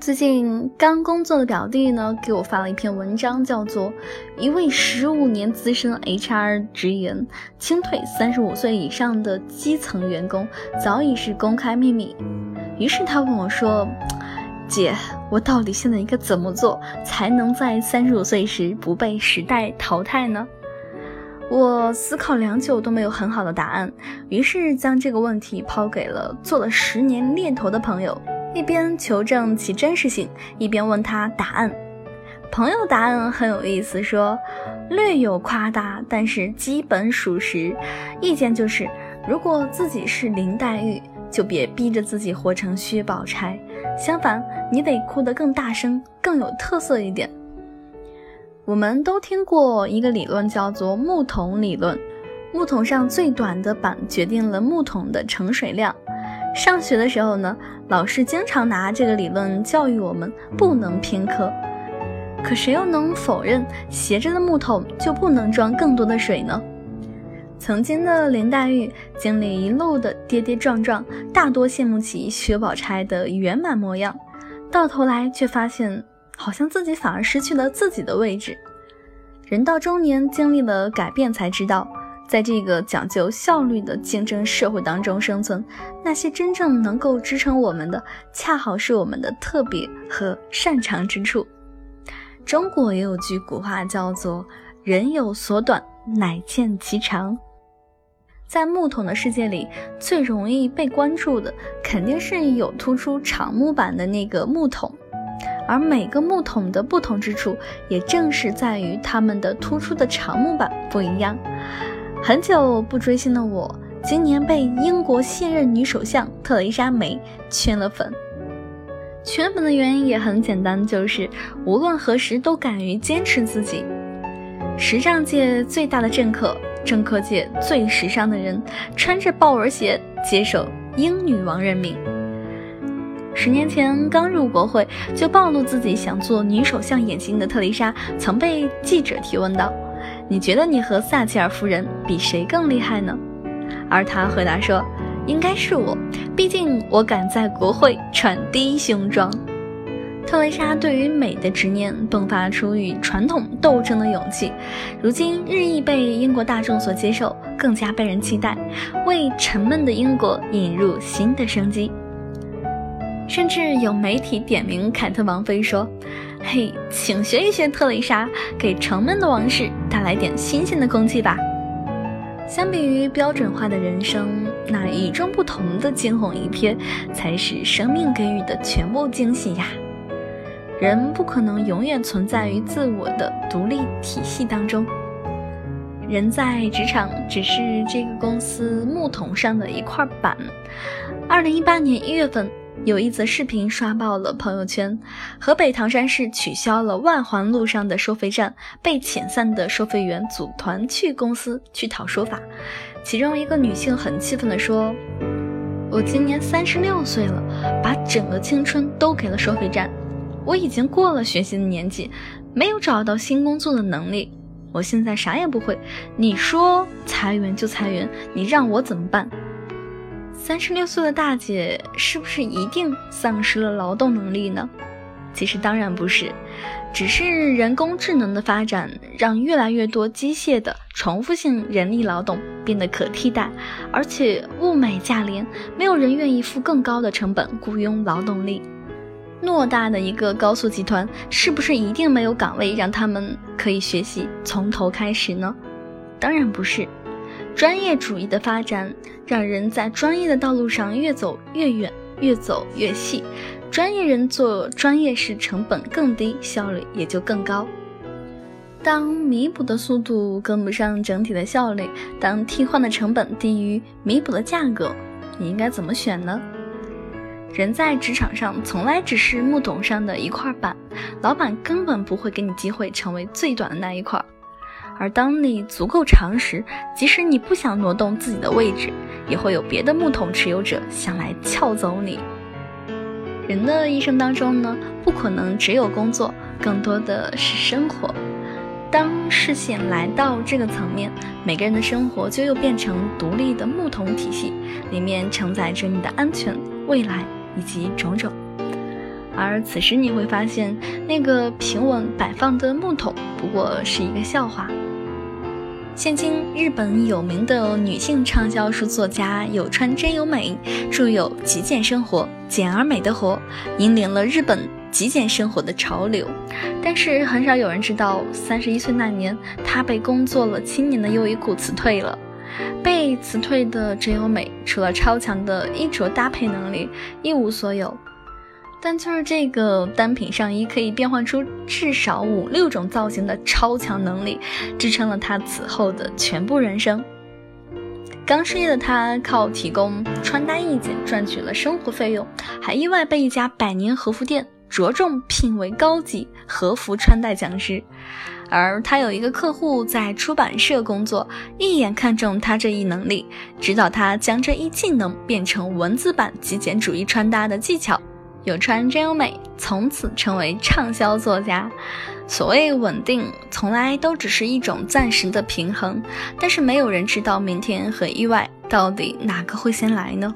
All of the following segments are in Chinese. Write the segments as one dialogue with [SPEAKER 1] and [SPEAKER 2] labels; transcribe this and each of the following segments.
[SPEAKER 1] 最近刚工作的表弟呢，给我发了一篇文章，叫做《一位十五年资深 HR 直言，清退三十五岁以上的基层员工早已是公开秘密》。于是他问我说：“姐，我到底现在应该怎么做，才能在三十五岁时不被时代淘汰呢？”我思考良久都没有很好的答案，于是将这个问题抛给了做了十年猎头的朋友，一边求证其真实性，一边问他答案。朋友答案很有意思，说略有夸大，但是基本属实。意见就是，如果自己是林黛玉。就别逼着自己活成薛宝钗，相反，你得哭得更大声，更有特色一点。我们都听过一个理论，叫做木桶理论。木桶上最短的板决定了木桶的盛水量。上学的时候呢，老师经常拿这个理论教育我们，不能偏科。可谁又能否认斜着的木桶就不能装更多的水呢？曾经的林黛玉经历一路的跌跌撞撞，大多羡慕起薛宝钗的圆满模样，到头来却发现，好像自己反而失去了自己的位置。人到中年，经历了改变，才知道，在这个讲究效率的竞争社会当中生存，那些真正能够支撑我们的，恰好是我们的特别和擅长之处。中国也有句古话叫做“人有所短，乃见其长”。在木桶的世界里，最容易被关注的肯定是有突出长木板的那个木桶，而每个木桶的不同之处，也正是在于它们的突出的长木板不一样。很久不追星的我，今年被英国现任女首相特蕾莎梅圈了粉。圈粉的原因也很简单，就是无论何时都敢于坚持自己。时尚界最大的政客。政客界最时尚的人，穿着豹纹鞋接受英女王任命。十年前刚入国会就暴露自己想做女首相野心的特蕾莎，曾被记者提问到：“你觉得你和撒切尔夫人比谁更厉害呢？”而她回答说：“应该是我，毕竟我敢在国会穿低胸装。”特蕾莎对于美的执念迸发出与传统斗争的勇气，如今日益被英国大众所接受，更加被人期待，为沉闷的英国引入新的生机。甚至有媒体点名凯特王妃说：“嘿，请学一学特蕾莎，给沉闷的王室带来点新鲜的空气吧。”相比于标准化的人生，那与众不同的惊鸿一瞥，才是生命给予的全部惊喜呀。人不可能永远存在于自我的独立体系当中。人在职场只是这个公司木桶上的一块板。二零一八年一月份，有一则视频刷爆了朋友圈：河北唐山市取消了外环路上的收费站，被遣散的收费员组团去公司去讨说法。其中一个女性很气愤地说：“我今年三十六岁了，把整个青春都给了收费站。”我已经过了学习的年纪，没有找到新工作的能力。我现在啥也不会，你说裁员就裁员，你让我怎么办？三十六岁的大姐是不是一定丧失了劳动能力呢？其实当然不是，只是人工智能的发展让越来越多机械的重复性人力劳动变得可替代，而且物美价廉，没有人愿意付更高的成本雇佣劳动力。偌大的一个高速集团，是不是一定没有岗位让他们可以学习从头开始呢？当然不是。专业主义的发展，让人在专业的道路上越走越远，越走越细。专业人做专业事，成本更低，效率也就更高。当弥补的速度跟不上整体的效率，当替换的成本低于弥补的价格，你应该怎么选呢？人在职场上从来只是木桶上的一块板，老板根本不会给你机会成为最短的那一块。而当你足够长时，即使你不想挪动自己的位置，也会有别的木桶持有者想来撬走你。人的一生当中呢，不可能只有工作，更多的是生活。当视线来到这个层面，每个人的生活就又变成独立的木桶体系，里面承载着你的安全、未来以及种种。而此时你会发现，那个平稳摆放的木桶不过是一个笑话。现今日本有名的女性畅销书作家有川真由美著有《极简生活，简而美的活》，引领了日本极简生活的潮流。但是很少有人知道，三十一岁那年，她被工作了七年的优衣库辞退了。被辞退的真由美，除了超强的衣着搭配能力，一无所有。但就是这个单品上衣可以变换出至少五六种造型的超强能力，支撑了他此后的全部人生。刚失业的他靠提供穿搭意见赚取了生活费用，还意外被一家百年和服店着重聘为高级和服穿戴讲师。而他有一个客户在出版社工作，一眼看中他这一能力，指导他将这一技能变成文字版极简主义穿搭的技巧。有川真由美从此成为畅销作家。所谓稳定，从来都只是一种暂时的平衡。但是没有人知道明天和意外到底哪个会先来呢？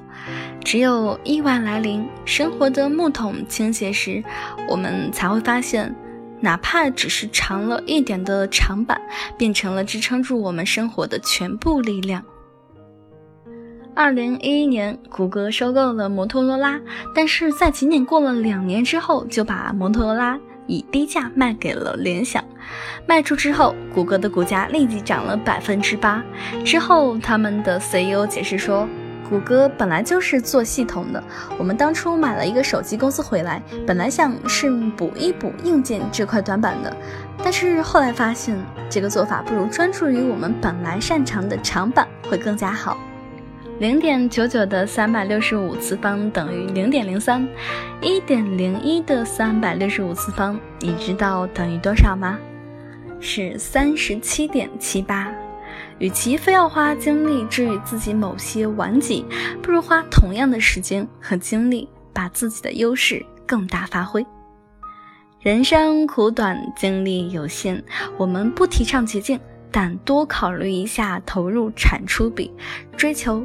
[SPEAKER 1] 只有意外来临，生活的木桶倾斜时，我们才会发现，哪怕只是长了一点的长板，变成了支撑住我们生活的全部力量。二零一一年，谷歌收购了摩托罗拉，但是在仅仅过了两年之后，就把摩托罗拉以低价卖给了联想。卖出之后，谷歌的股价立即涨了百分之八。之后，他们的 CEO 解释说，谷歌本来就是做系统的，我们当初买了一个手机公司回来，本来想是补一补硬件这块短板的，但是后来发现这个做法不如专注于我们本来擅长的长板会更加好。零点九九的三百六十五次方等于零点零三，一点零一的三百六十五次方，你知道等于多少吗？是三十七点七八。与其非要花精力治愈自己某些顽疾，不如花同样的时间和精力，把自己的优势更大发挥。人生苦短，精力有限，我们不提倡捷径，但多考虑一下投入产出比，追求。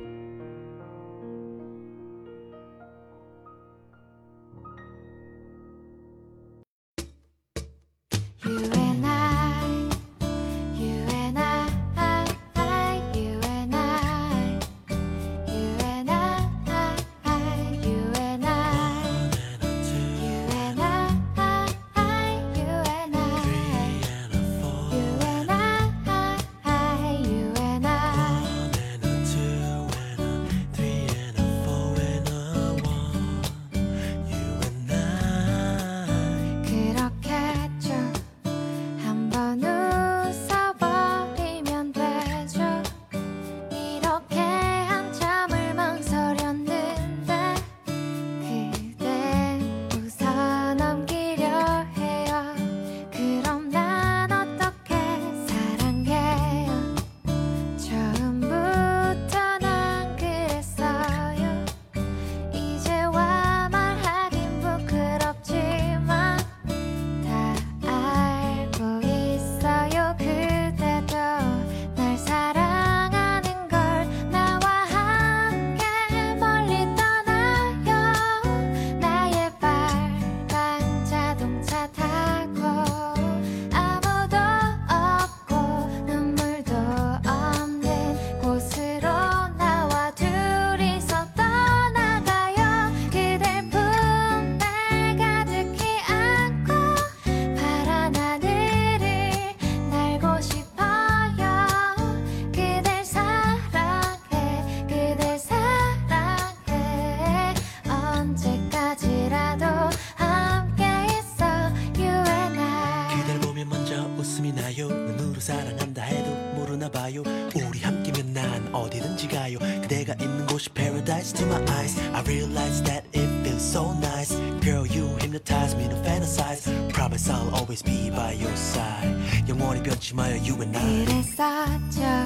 [SPEAKER 2] fantasize. Promise I'll always be by your side. 영원히 변치 마요, you and I.
[SPEAKER 3] 그래서 저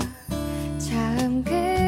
[SPEAKER 3] 처음 그